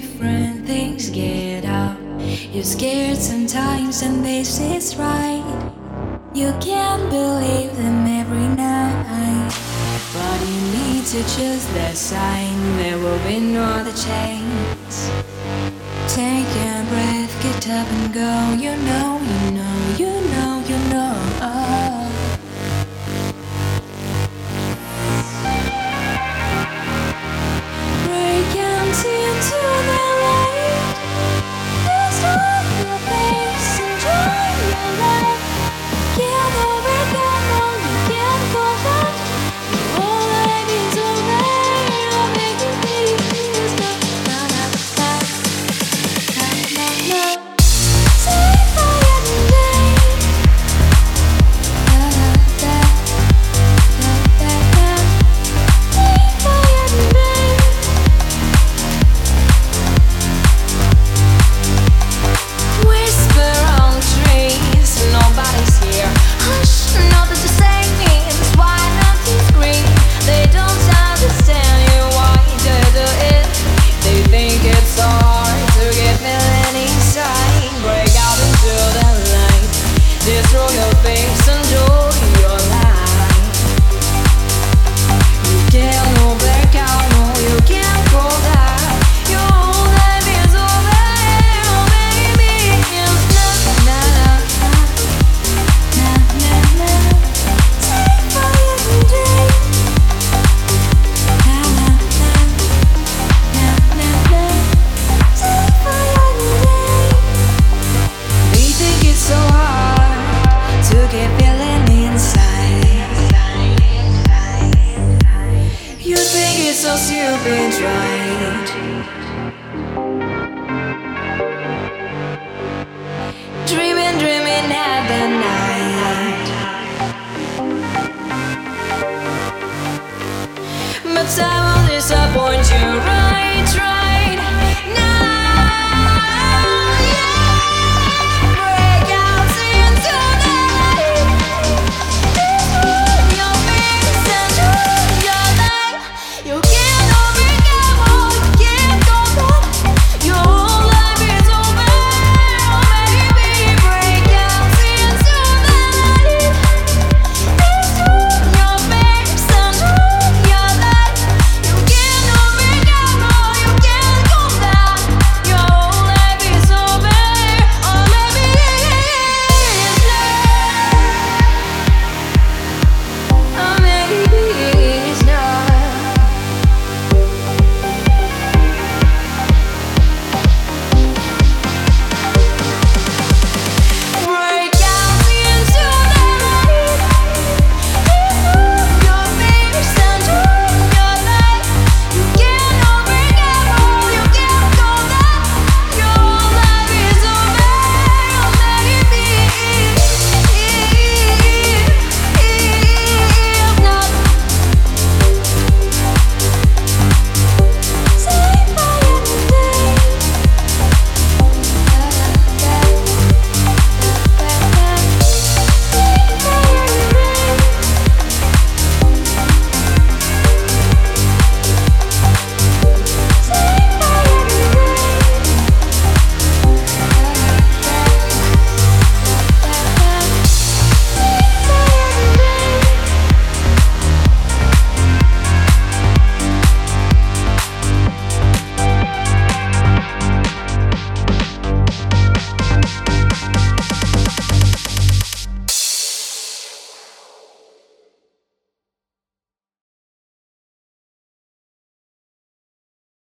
different things get up. You're scared sometimes, and this is right. You can't believe them every night. But you need to choose the sign, there will be no other chance. Take a breath, get up and go, you know you Dreaming, dreaming at the night.